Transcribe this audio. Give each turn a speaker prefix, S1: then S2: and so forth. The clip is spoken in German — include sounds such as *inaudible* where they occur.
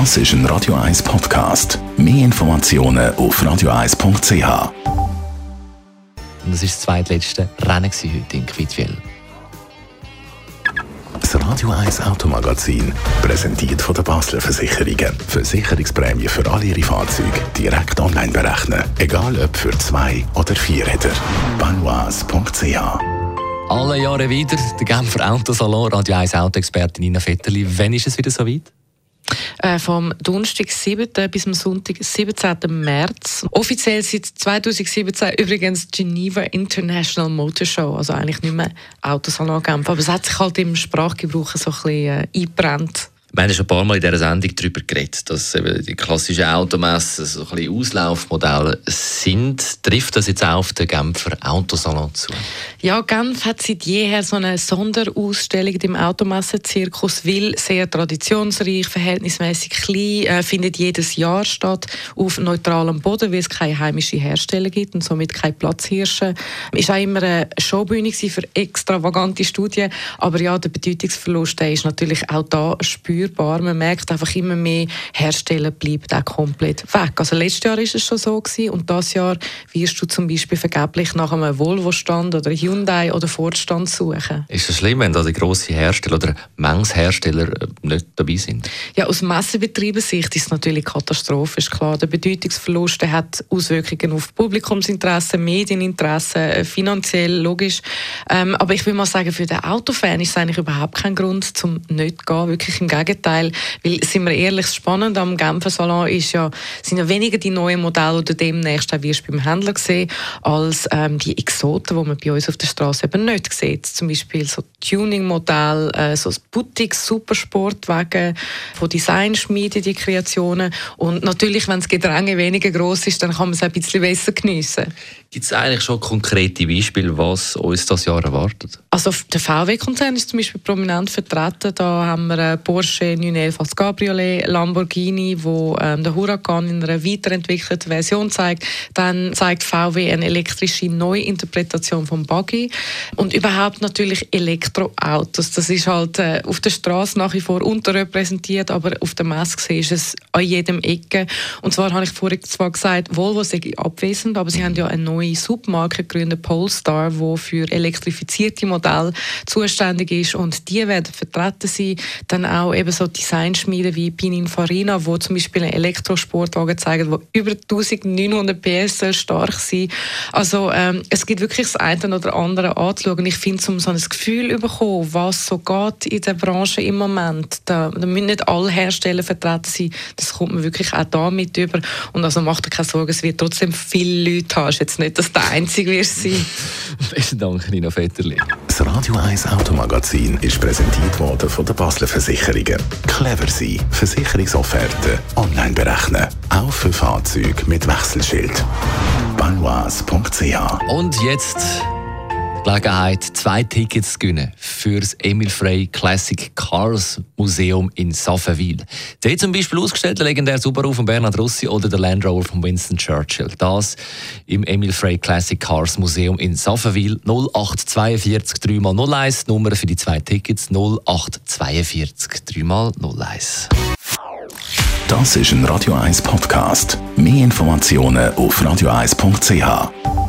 S1: Das ist ein Radio 1 Podcast. Mehr Informationen auf radio1.ch.
S2: Und das war das zweitletzte Rennen heute in Quidwil.
S1: Das Radio 1 Automagazin, präsentiert von der Basler Versicherungen. Versicherungsprämie für alle Ihre Fahrzeuge direkt online berechnen. Egal ob für zwei oder vier Räder. Banois.ch
S2: Alle Jahre wieder der Genfer Autosalon, Radio 1 Autoexpertin Nina Vetterli. Wann ist es wieder so weit?
S3: Äh, vom Donnerstag 7. bis zum Sonntag 17. März. Offiziell seit 2017 übrigens Geneva International Motor Show, also eigentlich nicht mehr Autosalon Genf, aber es hat sich halt im Sprachgebrauch so ein bisschen äh, eingebrannt.
S2: Wir haben schon ein paar Mal in dieser Sendung darüber geredet, dass die klassischen Automessen so ein Auslaufmodelle sind. Trifft das jetzt auch auf den Genfer Autosalon zu?
S3: Ja, Genf hat seit jeher so eine Sonderausstellung im Automessenzirkus, weil sehr traditionsreich, verhältnismäßig klein, äh, findet jedes Jahr statt auf neutralem Boden, weil es keine heimischen Hersteller gibt und somit kein Platzhirsche. Ist auch immer eine Showbühne für extravagante Studien, aber ja, der Bedeutungsverlust der ist natürlich auch da spürbar spürbar. Man merkt einfach immer mehr, Hersteller bleiben auch komplett weg. Also letztes Jahr ist es schon so gewesen und das Jahr wirst du zum Beispiel vergeblich nach einem Volvo-Stand oder Hyundai oder Ford-Stand suchen.
S2: Ist es schlimm, wenn da die grossen Hersteller oder Mengshersteller äh, nicht dabei sind?
S3: Ja, aus Massenbetriebessicht ist es natürlich katastrophisch, klar. Der Bedeutungsverlust der hat Auswirkungen auf Publikumsinteresse, Medieninteresse, äh, finanziell, logisch. Ähm, aber ich will mal sagen, für den Autofan ist es eigentlich überhaupt kein Grund, zum nicht zu gehen. Wirklich im Gegenteil. Gegenteil. Weil, sind wir ehrlich, spannend am Genfer Salon ist ja, sind ja weniger die neuen Modelle, die du demnächst auch wirst beim Händler sehen, als ähm, die Exoten, die man bei uns auf der Straße eben nicht sieht. Zum Beispiel so Tuning-Modell, äh, so Boutique, Supersportwagen, von Designschmieden, die Kreationen. Und natürlich, wenn das Gedränge weniger groß ist, dann kann man es ein bisschen besser geniessen.
S2: Gibt es eigentlich schon konkrete Beispiele, was uns das Jahr erwartet?
S3: Also der VW-Konzern ist zum Beispiel prominent vertreten. Da haben wir Porsche 911 Cabriolet, Lamborghini, wo ähm, der Huracan in einer weiterentwickelten Version zeigt. Dann zeigt VW eine elektrische Neuinterpretation vom Buggy und überhaupt natürlich Elektroautos. Das ist halt äh, auf der Straße nach wie vor unterrepräsentiert, aber auf der Messe ist es an jedem Ecke. Und zwar habe ich vorhin zwar gesagt, Volvo sei abwesend, aber sie haben ja eine neue Submarke gegründet, Polestar, die für elektrifizierte Modelle zuständig ist und die werden vertreten sein. Dann auch eben so Designschmieden wie Pininfarina, wo zum Beispiel einen Elektrosportwagen zeigen, wo über 1900 PS stark sein. Also ähm, es gibt wirklich das eine oder andere anzuschauen. Ich finde, um so ein Gefühl zu bekommen, was so geht in der Branche im Moment, da, da müssen nicht alle Hersteller vertreten sein. Das kommt man wirklich auch da mit über. Und also macht dir keine Sorgen, es wird trotzdem viele Leute haben. Ist jetzt nicht dass der Einzige wirst sein. *laughs*
S2: Besten Dank, Nina Vetterli.
S1: Das Radio 1 Automagazin ist präsentiert worden von der Basler Versicherungen. Clever sein. Versicherungsofferte online berechnen. Auch für Fahrzeuge mit Wechselschild. Banois.ch
S2: Und jetzt Gelegenheit, zwei Tickets zu gewinnen für das Emil Frey Classic Cars Museum in Saffenwil. Dort zum Beispiel ausgestellt der legendäre Subaru von Bernhard Russi oder der Land Rover von Winston Churchill. Das im Emil Frey Classic Cars Museum in Saffenwil 0842 3x01. Nummer für die zwei Tickets 0842 3x01.
S1: Das ist ein Radio 1 Podcast. Mehr Informationen auf radio1.ch.